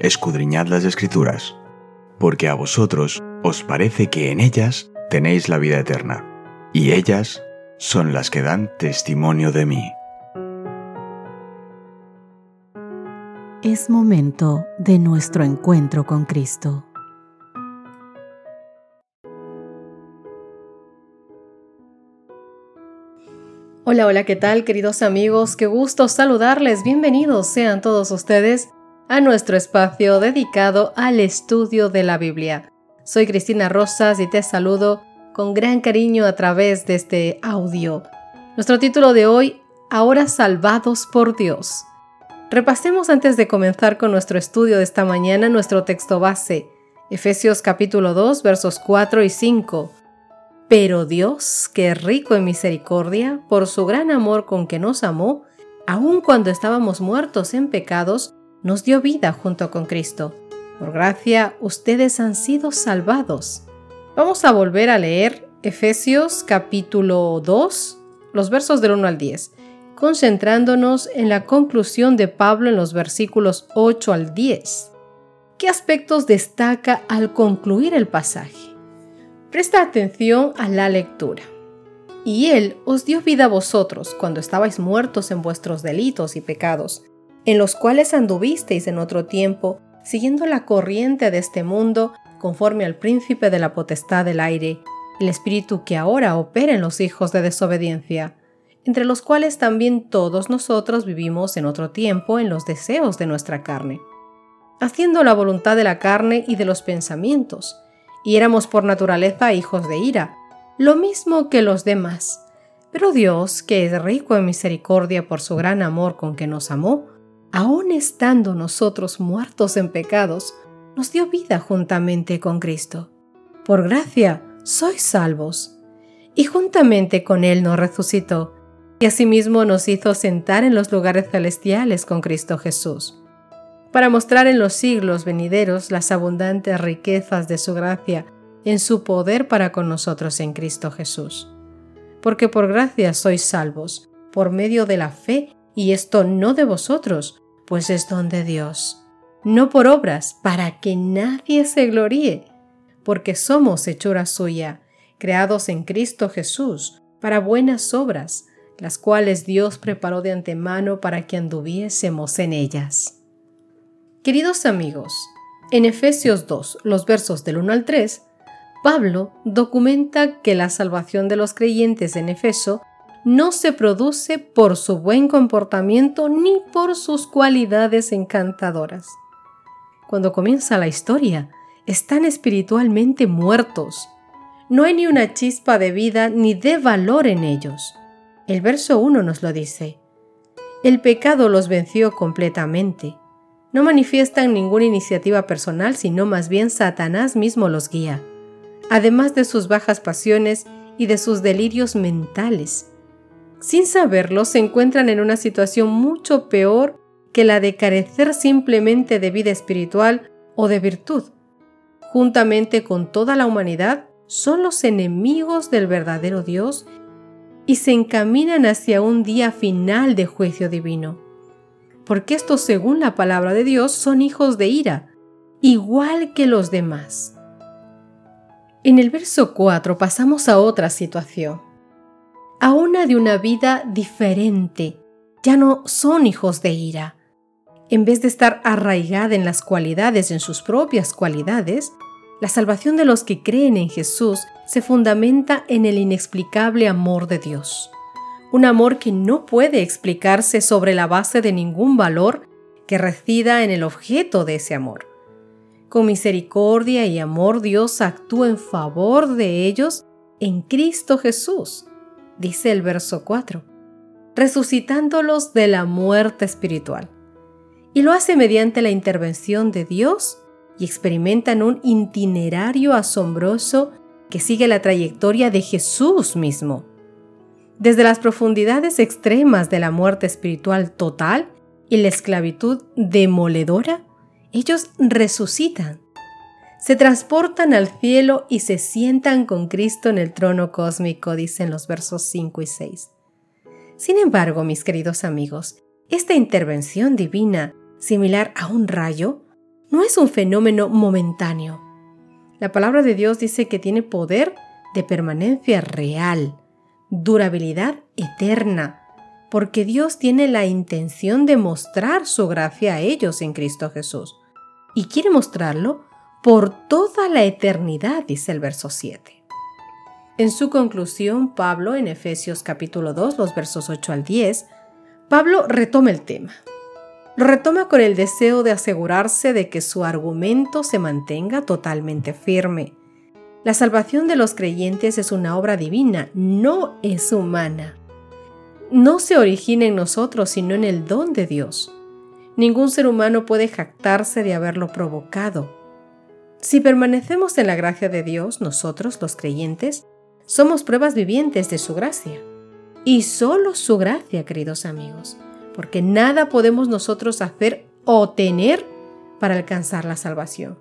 escudriñad las escrituras, porque a vosotros os parece que en ellas tenéis la vida eterna, y ellas son las que dan testimonio de mí. Es momento de nuestro encuentro con Cristo. Hola, hola, ¿qué tal queridos amigos? Qué gusto saludarles. Bienvenidos sean todos ustedes a nuestro espacio dedicado al estudio de la Biblia. Soy Cristina Rosas y te saludo con gran cariño a través de este audio. Nuestro título de hoy, Ahora salvados por Dios. Repasemos antes de comenzar con nuestro estudio de esta mañana nuestro texto base, Efesios capítulo 2 versos 4 y 5. Pero Dios, que es rico en misericordia, por su gran amor con que nos amó, aun cuando estábamos muertos en pecados, nos dio vida junto con Cristo. Por gracia, ustedes han sido salvados. Vamos a volver a leer Efesios capítulo 2, los versos del 1 al 10, concentrándonos en la conclusión de Pablo en los versículos 8 al 10. ¿Qué aspectos destaca al concluir el pasaje? Presta atención a la lectura. Y Él os dio vida a vosotros cuando estabais muertos en vuestros delitos y pecados en los cuales anduvisteis en otro tiempo, siguiendo la corriente de este mundo, conforme al príncipe de la potestad del aire, el espíritu que ahora opera en los hijos de desobediencia, entre los cuales también todos nosotros vivimos en otro tiempo en los deseos de nuestra carne, haciendo la voluntad de la carne y de los pensamientos, y éramos por naturaleza hijos de ira, lo mismo que los demás. Pero Dios, que es rico en misericordia por su gran amor con que nos amó, aun estando nosotros muertos en pecados, nos dio vida juntamente con Cristo. Por gracia sois salvos. Y juntamente con Él nos resucitó, y asimismo nos hizo sentar en los lugares celestiales con Cristo Jesús, para mostrar en los siglos venideros las abundantes riquezas de su gracia en su poder para con nosotros en Cristo Jesús. Porque por gracia sois salvos, por medio de la fe, y esto no de vosotros, pues es don de Dios, no por obras, para que nadie se gloríe, porque somos hechura suya, creados en Cristo Jesús, para buenas obras, las cuales Dios preparó de antemano para que anduviésemos en ellas. Queridos amigos, en Efesios 2, los versos del 1 al 3, Pablo documenta que la salvación de los creyentes en Efeso no se produce por su buen comportamiento ni por sus cualidades encantadoras. Cuando comienza la historia, están espiritualmente muertos. No hay ni una chispa de vida ni de valor en ellos. El verso 1 nos lo dice. El pecado los venció completamente. No manifiestan ninguna iniciativa personal, sino más bien Satanás mismo los guía, además de sus bajas pasiones y de sus delirios mentales sin saberlo, se encuentran en una situación mucho peor que la de carecer simplemente de vida espiritual o de virtud. Juntamente con toda la humanidad, son los enemigos del verdadero Dios y se encaminan hacia un día final de juicio divino. Porque estos, según la palabra de Dios, son hijos de ira, igual que los demás. En el verso 4 pasamos a otra situación a una de una vida diferente. Ya no son hijos de ira. En vez de estar arraigada en las cualidades, en sus propias cualidades, la salvación de los que creen en Jesús se fundamenta en el inexplicable amor de Dios. Un amor que no puede explicarse sobre la base de ningún valor que resida en el objeto de ese amor. Con misericordia y amor Dios actúa en favor de ellos en Cristo Jesús dice el verso 4, resucitándolos de la muerte espiritual. Y lo hace mediante la intervención de Dios y experimentan un itinerario asombroso que sigue la trayectoria de Jesús mismo. Desde las profundidades extremas de la muerte espiritual total y la esclavitud demoledora, ellos resucitan se transportan al cielo y se sientan con Cristo en el trono cósmico, dicen los versos 5 y 6. Sin embargo, mis queridos amigos, esta intervención divina, similar a un rayo, no es un fenómeno momentáneo. La palabra de Dios dice que tiene poder de permanencia real, durabilidad eterna, porque Dios tiene la intención de mostrar su gracia a ellos en Cristo Jesús. Y quiere mostrarlo por toda la eternidad, dice el verso 7. En su conclusión, Pablo, en Efesios capítulo 2, los versos 8 al 10, Pablo retoma el tema. Lo retoma con el deseo de asegurarse de que su argumento se mantenga totalmente firme. La salvación de los creyentes es una obra divina, no es humana. No se origina en nosotros, sino en el don de Dios. Ningún ser humano puede jactarse de haberlo provocado. Si permanecemos en la gracia de Dios, nosotros, los creyentes, somos pruebas vivientes de su gracia. Y solo su gracia, queridos amigos, porque nada podemos nosotros hacer o tener para alcanzar la salvación.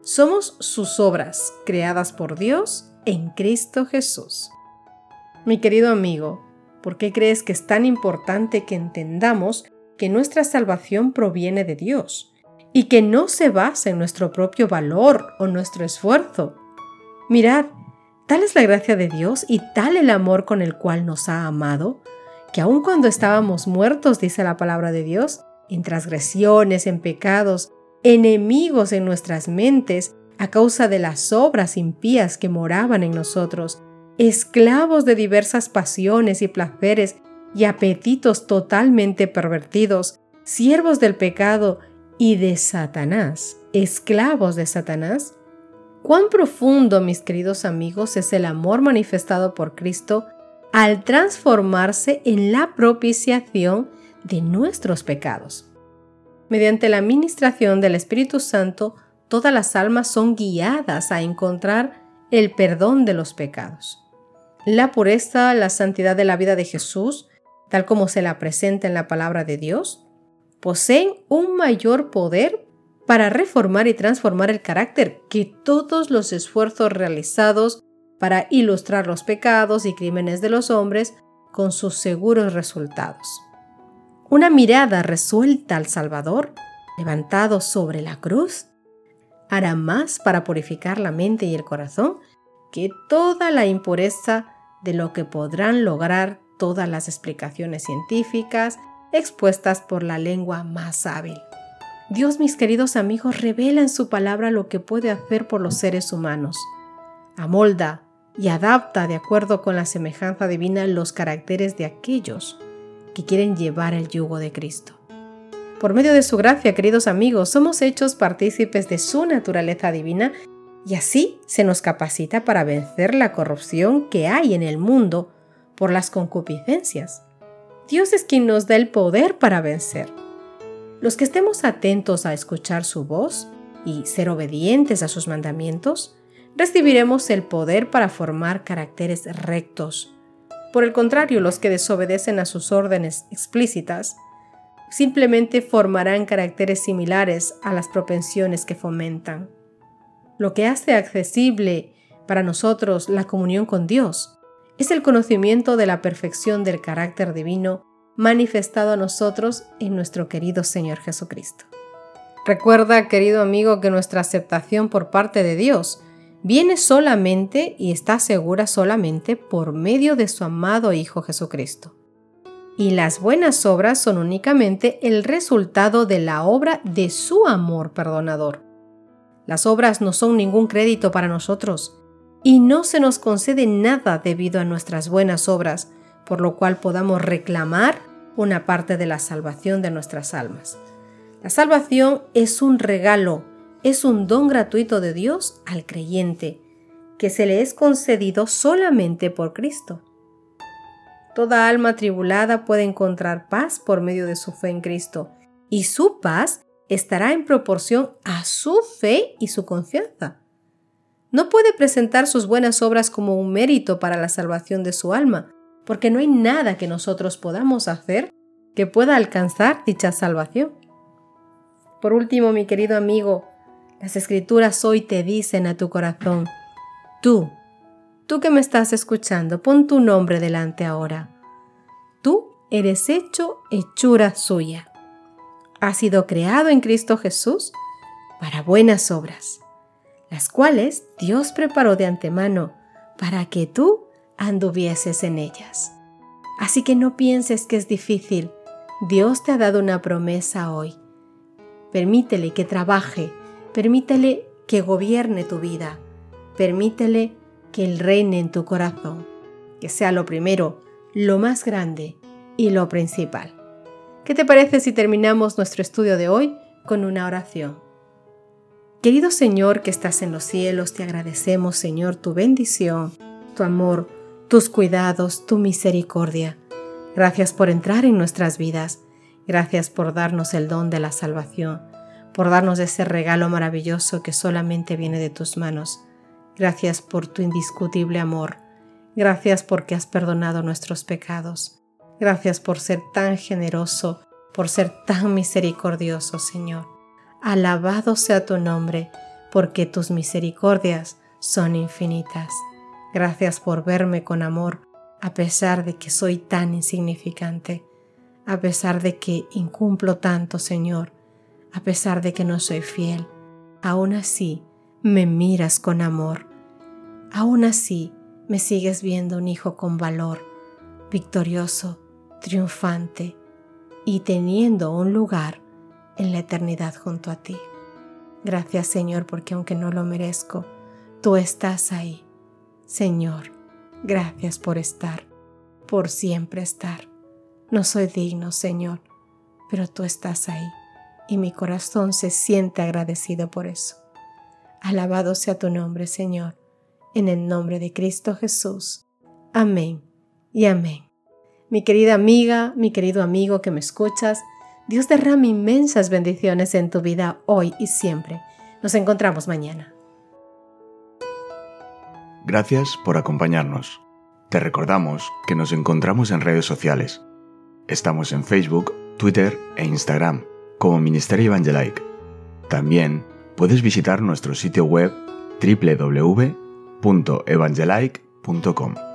Somos sus obras, creadas por Dios en Cristo Jesús. Mi querido amigo, ¿por qué crees que es tan importante que entendamos que nuestra salvación proviene de Dios y que no se basa en nuestro propio valor o nuestro esfuerzo? Mirad, Tal es la gracia de Dios y tal el amor con el cual nos ha amado, que aun cuando estábamos muertos, dice la palabra de Dios, en transgresiones, en pecados, enemigos en nuestras mentes, a causa de las obras impías que moraban en nosotros, esclavos de diversas pasiones y placeres y apetitos totalmente pervertidos, siervos del pecado y de Satanás, esclavos de Satanás, Cuán profundo, mis queridos amigos, es el amor manifestado por Cristo al transformarse en la propiciación de nuestros pecados. Mediante la ministración del Espíritu Santo, todas las almas son guiadas a encontrar el perdón de los pecados. La pureza, la santidad de la vida de Jesús, tal como se la presenta en la palabra de Dios, poseen un mayor poder para reformar y transformar el carácter que todos los esfuerzos realizados para ilustrar los pecados y crímenes de los hombres con sus seguros resultados. Una mirada resuelta al Salvador, levantado sobre la cruz, hará más para purificar la mente y el corazón que toda la impureza de lo que podrán lograr todas las explicaciones científicas expuestas por la lengua más hábil. Dios, mis queridos amigos, revela en su palabra lo que puede hacer por los seres humanos. Amolda y adapta de acuerdo con la semejanza divina los caracteres de aquellos que quieren llevar el yugo de Cristo. Por medio de su gracia, queridos amigos, somos hechos partícipes de su naturaleza divina y así se nos capacita para vencer la corrupción que hay en el mundo por las concupiscencias. Dios es quien nos da el poder para vencer. Los que estemos atentos a escuchar su voz y ser obedientes a sus mandamientos, recibiremos el poder para formar caracteres rectos. Por el contrario, los que desobedecen a sus órdenes explícitas, simplemente formarán caracteres similares a las propensiones que fomentan. Lo que hace accesible para nosotros la comunión con Dios es el conocimiento de la perfección del carácter divino manifestado a nosotros en nuestro querido Señor Jesucristo. Recuerda, querido amigo, que nuestra aceptación por parte de Dios viene solamente y está segura solamente por medio de su amado Hijo Jesucristo. Y las buenas obras son únicamente el resultado de la obra de su amor perdonador. Las obras no son ningún crédito para nosotros y no se nos concede nada debido a nuestras buenas obras, por lo cual podamos reclamar una parte de la salvación de nuestras almas. La salvación es un regalo, es un don gratuito de Dios al creyente, que se le es concedido solamente por Cristo. Toda alma tribulada puede encontrar paz por medio de su fe en Cristo, y su paz estará en proporción a su fe y su confianza. No puede presentar sus buenas obras como un mérito para la salvación de su alma, porque no hay nada que nosotros podamos hacer que pueda alcanzar dicha salvación. Por último, mi querido amigo, las escrituras hoy te dicen a tu corazón, tú, tú que me estás escuchando, pon tu nombre delante ahora. Tú eres hecho hechura suya. Has sido creado en Cristo Jesús para buenas obras, las cuales Dios preparó de antemano para que tú anduvieses en ellas. Así que no pienses que es difícil. Dios te ha dado una promesa hoy. Permítele que trabaje, permítele que gobierne tu vida, permítele que Él reine en tu corazón, que sea lo primero, lo más grande y lo principal. ¿Qué te parece si terminamos nuestro estudio de hoy con una oración? Querido Señor que estás en los cielos, te agradecemos, Señor, tu bendición, tu amor, tus cuidados, tu misericordia. Gracias por entrar en nuestras vidas. Gracias por darnos el don de la salvación, por darnos ese regalo maravilloso que solamente viene de tus manos. Gracias por tu indiscutible amor. Gracias porque has perdonado nuestros pecados. Gracias por ser tan generoso, por ser tan misericordioso, Señor. Alabado sea tu nombre, porque tus misericordias son infinitas. Gracias por verme con amor, a pesar de que soy tan insignificante, a pesar de que incumplo tanto, Señor, a pesar de que no soy fiel. Aún así, me miras con amor. Aún así, me sigues viendo un hijo con valor, victorioso, triunfante y teniendo un lugar en la eternidad junto a ti. Gracias Señor porque aunque no lo merezco, tú estás ahí. Señor, gracias por estar, por siempre estar. No soy digno, Señor, pero tú estás ahí y mi corazón se siente agradecido por eso. Alabado sea tu nombre, Señor, en el nombre de Cristo Jesús. Amén y amén. Mi querida amiga, mi querido amigo que me escuchas, Dios derrame inmensas bendiciones en tu vida hoy y siempre. Nos encontramos mañana. Gracias por acompañarnos. Te recordamos que nos encontramos en redes sociales. Estamos en Facebook, Twitter e Instagram como Ministerio Evangelike. También puedes visitar nuestro sitio web www.evangelike.com.